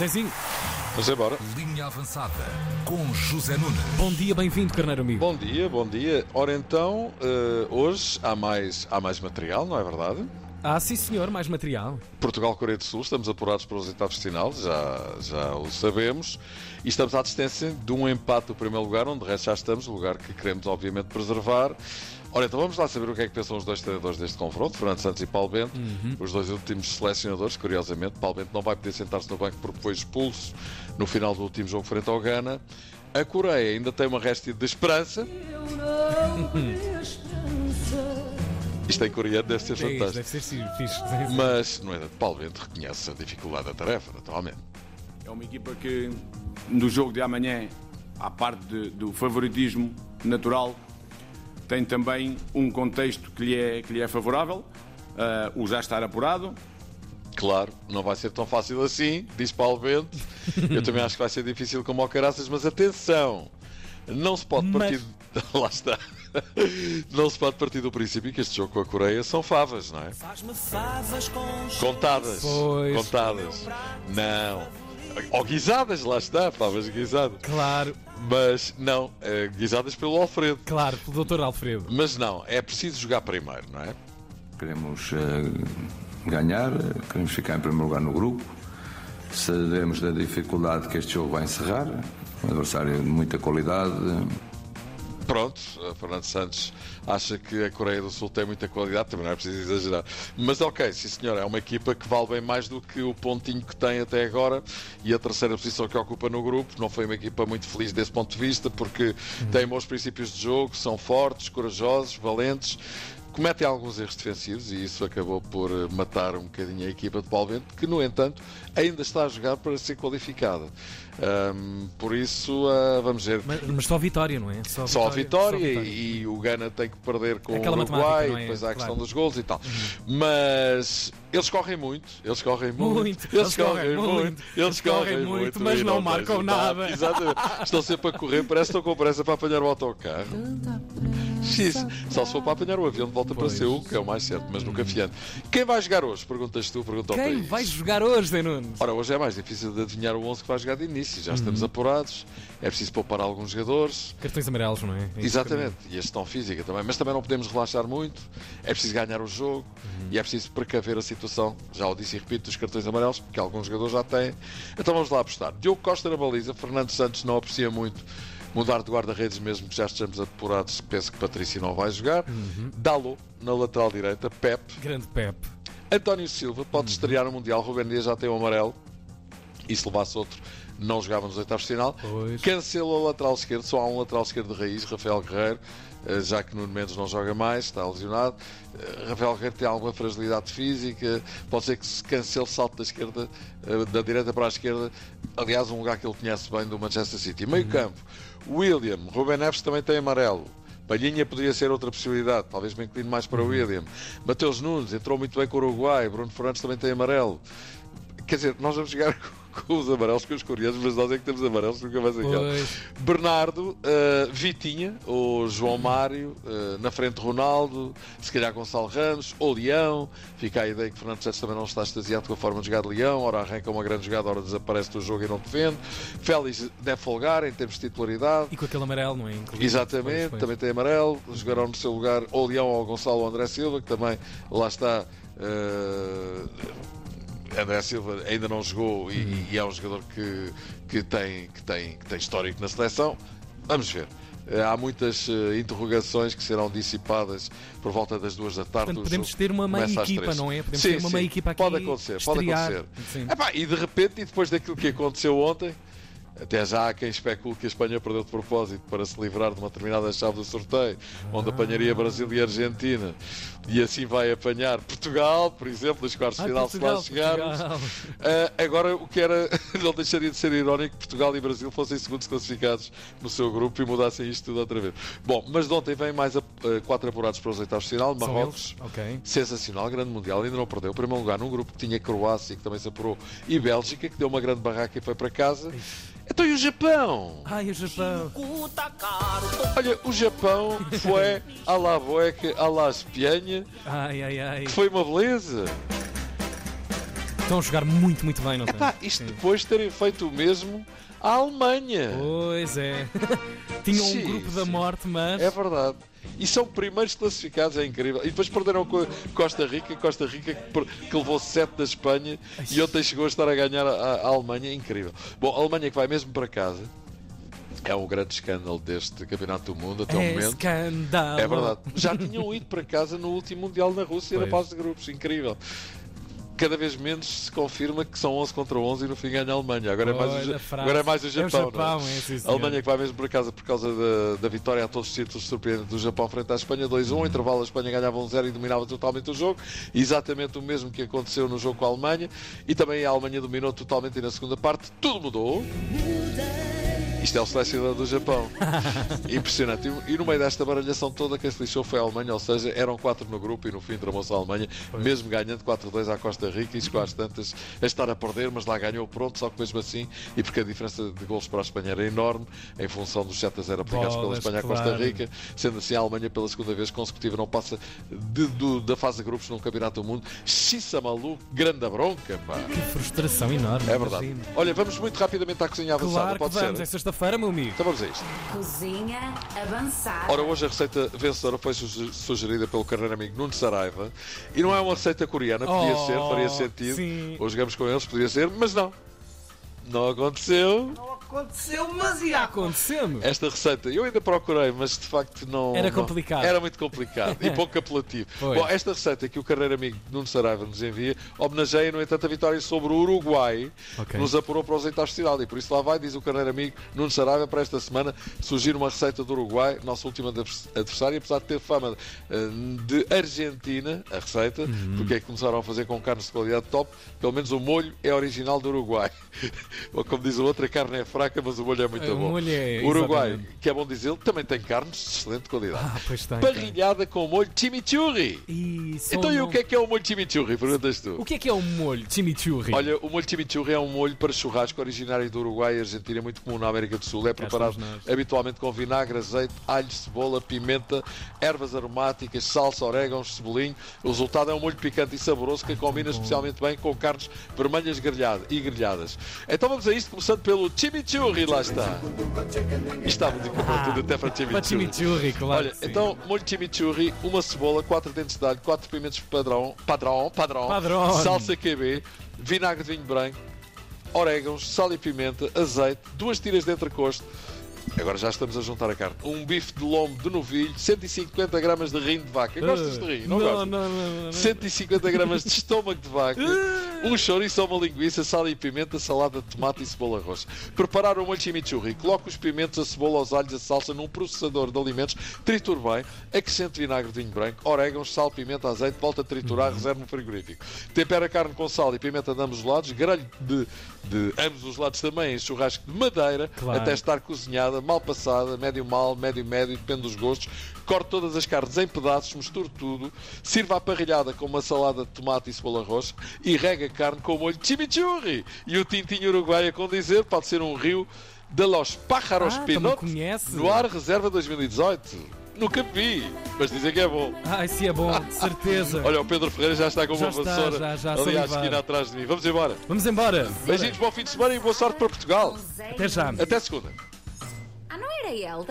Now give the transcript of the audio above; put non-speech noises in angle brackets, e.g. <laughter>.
Zezinho, Vamos embora. Linha avançada com José Nunes. bom dia, bem-vindo, carneiro amigo. Bom dia, bom dia. Ora então, eh, hoje há mais, há mais material, não é verdade? Ah, sim senhor, mais material. Portugal-Coreia do Sul, estamos apurados para os oitavos de final, já, já o sabemos. E estamos à distância de um empate do primeiro lugar, onde de resto já estamos, o lugar que queremos obviamente preservar. Ora, então vamos lá saber o que é que pensam os dois treinadores deste confronto, Fernando Santos e Paulo Bento, os dois últimos selecionadores, curiosamente. Paulo Bento não vai poder sentar-se no banco porque foi expulso no final do último jogo frente ao Ghana. A Coreia ainda tem uma réstia de esperança. <laughs> Isto em coreano deve ser É isso, fantástico. deve ser sim, fixe. Mas, no entanto, Paulo Bento reconhece a dificuldade da tarefa, naturalmente. É uma equipa que, no jogo de amanhã, à parte de- do favoritismo natural, tem também um contexto que lhe é, que lhe é favorável, ah, o já estar apurado. Claro, não vai ser tão fácil assim, diz Paulo Bento. <laughs> Eu também acho que vai ser difícil como ao caraças, mas atenção! Não se pode Mas- partir. <laughs> Lá está. Não se pode partir do princípio que este jogo com a Coreia são favas, não é? Faz-me favas com Contadas. Pois. Contadas. Não. Ou guisadas, lá está, favas guisadas. Claro, Mas não, eh, guisadas pelo Alfredo. claro, pelo doutor Alfredo. Mas não, é preciso jogar primeiro, não é? Queremos eh, ganhar, eh, queremos ficar em primeiro lugar no grupo. Sabemos da dificuldade que este jogo vai encerrar. Um adversário de muita qualidade. Pronto, a Fernando Santos acha que a Coreia do Sul tem muita qualidade, também não é preciso exagerar. Mas ok, sim senhor, é uma equipa que vale bem mais do que o pontinho que tem até agora e a terceira posição que ocupa no grupo. Não foi uma equipa muito feliz desse ponto de vista, porque tem bons princípios de jogo, são fortes, corajosos, valentes. Cometem alguns erros defensivos e isso acabou por eh, matar um bocadinho a equipa de Paulo Bento, que no entanto ainda está a jogar para ser qualificada. Ahm, por isso, ah, vamos ver. Mas, mas só vitória, não é? Só a vitória, só vitória. E, e o Ghana tem que perder com Aquela o Uruguai, é? depois há a questão Claro. dos gols e tal. Mas eles correm muito, eles correm muito, Muito, eles correm muito, eles correm muito, mas e não tens marcam resultado. nada. <laughs> Exatamente. Estão sempre a correr, parece que estão com pressa para apanhar o autocarro. X. Só se for para apanhar o avião de volta Pois. para Seul, que é o mais certo, mas nunca fiando. Quem vai jogar hoje? Perguntas tu, pergunta ao Quem país. vai jogar hoje, Zé Nunes? Ora, hoje é mais difícil de adivinhar o 11 que vai jogar de início. Já Uhum. estamos apurados, é preciso poupar alguns jogadores. Cartões amarelos, não é? É Exatamente, e a gestão física também, mas também não podemos relaxar muito, é preciso ganhar o jogo e é preciso precaver a situação, já o disse e repito, dos cartões amarelos, porque alguns jogadores já têm. Então vamos lá apostar. Diogo Costa na baliza, Fernando Santos não aprecia muito mudar de guarda-redes, mesmo que já estejamos apurados, penso que Patrício não vai jogar. Dalo na lateral direita, Pep. que- Grande Pep. António Silva pode estrear no Mundial, Rubén Dias já tem o amarelo, e se levasse outro, não jogava nos oitavos de final. Pois. Cancela o lateral esquerdo, só há um lateral esquerdo de raiz, Rafael Guerreiro, eh, já que Nuno Mendes não joga mais, está lesionado. Eh, Rafael Guerreiro tem alguma fragilidade física, pode ser que se cancele salto da esquerda, eh, da direita para a esquerda. Aliás, um lugar que ele conhece bem do Manchester City. Meio campo, William, Ruben Neves também tem amarelo. Palhinha poderia ser outra possibilidade, talvez me incline mais para o William. Mateus Nunes entrou muito bem com o Uruguai, Bruno Fernandes também tem amarelo. Quer dizer, nós vamos jogar <laughs> com os amarelos, com os coreanos, mas nós é que temos amarelos, nunca mais aquele. Pois. Bernardo, uh, Vitinha, ou João Mário, uh, na frente Ronaldo, se calhar Gonçalo Ramos, ou Leão. Fica a ideia que Fernando Santos também não está extasiado com a forma de jogar de Leão, ora arranca uma grande jogada, ora desaparece do jogo e não defende. Félix deve folgar em termos de titularidade. E com aquele amarelo, não é? Inclusive. Exatamente, Pois, pois. também tem amarelo. Jogarão no seu lugar ou Leão ou Gonçalo ou André Silva, que também lá está. eh, André Silva ainda não jogou e, e é um jogador que, que, tem, que, tem, que tem histórico na seleção. Vamos ver. Eh, Há muitas eh, interrogações que serão dissipadas por volta das duas da tarde. Portanto, podemos ter uma meia equipa, não é? Podemos sim, ter uma meia equipa aqui Pode acontecer, pode acontecer. Epá, e de repente, e depois daquilo que aconteceu ontem, até já há quem especule que a Espanha perdeu de propósito para se livrar de uma determinada chave do sorteio, onde apanharia Brasil e Argentina, e assim vai apanhar Portugal, por exemplo, nos quartos de final, se lá chegarmos. Ah, agora, o que era, <laughs> não deixaria de ser irónico que Portugal e Brasil fossem segundos classificados no seu grupo e mudassem isto tudo outra vez. Bom, mas de ontem vem mais a, ah, quatro apurados para os oitavos de final, Marrocos. eles? Ok. Sensacional, grande mundial, ainda não perdeu. Primeiro lugar num grupo que tinha Croácia, que também se apurou, e Bélgica, que deu uma grande barraca e foi para casa. Então e o Japão? Ai, o Japão. Olha, o Japão foi à la bueca, à la espianha, Ai, ai, ai. que foi uma beleza. Estão a jogar muito, muito bem, não estão? Pá, isto Sim. depois de terem feito o mesmo à Alemanha. Pois é. <laughs> Tinham um grupo da morte, mas. É verdade. E são primeiros classificados, é incrível. E depois perderam com Costa Rica, Costa Rica que, levou 7 da Espanha e ontem chegou a estar a ganhar a, a Alemanha, incrível. Bom, a Alemanha que vai mesmo para casa. É um grande escândalo deste Campeonato do Mundo até o É momento. escândalo. É verdade. Já tinham ido para casa no último Mundial na Rússia na Pois. fase de grupos. Incrível. Cada vez menos se confirma que são 11 contra 11 e no fim ganha a Alemanha. Agora é mais, o, agora é mais o É o Japão. é? Japão, é, sim, a. Alemanha que vai mesmo para casa por causa da, da vitória a todos os títulos surpreendentes do Japão frente à Espanha 2-1. Intervalo a Espanha ganhava 1-0 e dominava totalmente o jogo. Exatamente o mesmo que aconteceu no jogo com a Alemanha. E também a Alemanha dominou totalmente e na segunda parte tudo mudou. Isto é o selecionador do Japão. <laughs> Impressionante. E- E no meio desta baralhação toda, quem se lixou foi a Alemanha, ou seja, eram quatro no grupo e no fim tramou-se a Alemanha, mesmo ganhando 4-2 à Costa Rica e chegou às tantas a estar a perder, mas lá ganhou pronto, só que mesmo assim, e porque a diferença de golos para a Espanha era enorme, em função dos 7 a 0 aplicados pela Bolas, Espanha à Costa claro. Rica, sendo assim a Alemanha pela segunda vez consecutiva não passa de- da fase de grupos num campeonato do mundo. Xissa maluco, grande bronca, pá. Que frustração enorme. É verdade. imagino. Olha, vamos muito rapidamente à cozinha avançada, Claro pode vamos. ser? Sexta-feira, meu amigo. Então vamos a isto. Cozinha avançada. Ora, hoje a receita vencedora foi suge- sugerida pelo carreiro amigo Nuno Saraiva e não é uma receita coreana, podia Oh, ser, faria sentido. sim. Hoje jogamos com eles, podia ser, mas não. Não aconteceu. Aconteceu, mas ia acontecendo. Esta receita eu ainda procurei, mas de facto não. Era não- complicado. Era muito complicado e <laughs> pouco apelativo. Pois. Bom, esta receita que o carreiro amigo Nuno Saraiva nos envia homenageia, no entanto, a vitória sobre o Uruguai, Ok. que nos apurou para os oitavos de final. E por isso lá vai, diz o carreiro amigo Nuno Saraiva, para esta semana surgir uma receita do Uruguai, nosso último advers- adversário, apesar de ter fama eh, de Argentina, a receita, Uhum. porque é que começaram a fazer com carnes de qualidade top, pelo menos o molho é original do Uruguai. <laughs> Ou como diz o outro, a carne é fraca, mas o molho é muito O bom. é- o Uruguai, exatamente. que é bom dizer, também tem carnes de excelente qualidade. Ah, pois tem. Parrilhada com molho chimichurri. E Então e não- o que é que é o molho chimichurri? Perguntas tu. O que é que é o molho chimichurri? Olha, o molho chimichurri é um molho para churrasco originário do Uruguai e Argentina, muito comum na América do Sul. É preparado habitualmente com vinagre, azeite, alho, cebola, pimenta, ervas aromáticas, salsa, orégãos, cebolinho. O resultado é um molho picante e saboroso que combina especialmente bem com carnes vermelhas grelhada- e grelhadas. Então vamos a isto, começando pelo chimichurri, lá está. Isto está muito tudo até para Para chimichurri. chimichurri, claro. Olha, então, molho chimichurri, uma cebola, quatro dentes de alho, quatro pimentos padrão, padrão, padrão, Padrão. salsa QB, vinagre de vinho branco, orégãos, sal e pimenta, azeite, duas tiras de entrecosto. Agora já estamos a juntar a carne. Um bife de lombo de novilho, 150 gramas de rim de vaca. Gostas de rim? Não, não, gostas? não, não, não. 150 gramas de estômago de vaca, um chouriço ou uma linguiça, sal e pimenta, salada de tomate e cebola roxa. Preparar o molho chimichurri. Coloque os pimentos, a cebola, os alhos, a salsa num processador de alimentos, triture bem, acrescente vinagre de vinho branco, orégãos, sal, pimenta, azeite, volta a triturar, reserve no frigorífico. Tempera a carne com sal e pimenta de ambos os lados, grelhe de, de ambos os lados também em churrasco de madeira, Claro. até estar cozinhada, mal passada, médio mal, médio médio, depende dos gostos. Corte todas as carnes em pedaços, misture tudo, sirva a parrilhada com uma salada de tomate e cebola roxa e rega carne com o molho chimichurri. E o tintinho uruguai a condizer pode ser um rio de los pájaros Ah, pinot conhece. no ar reserva 2018. Nunca vi, mas dizem que é bom. Ai, se é bom, de certeza. <laughs> Olha, o Pedro Ferreira já está com Já uma está, vassoura já, já, ali à esquina atrás de mim. Vamos embora. Vamos embora. Beijinhos, bom fim de semana e boa sorte para Portugal. Até já. Até segunda. Ah, não era ele,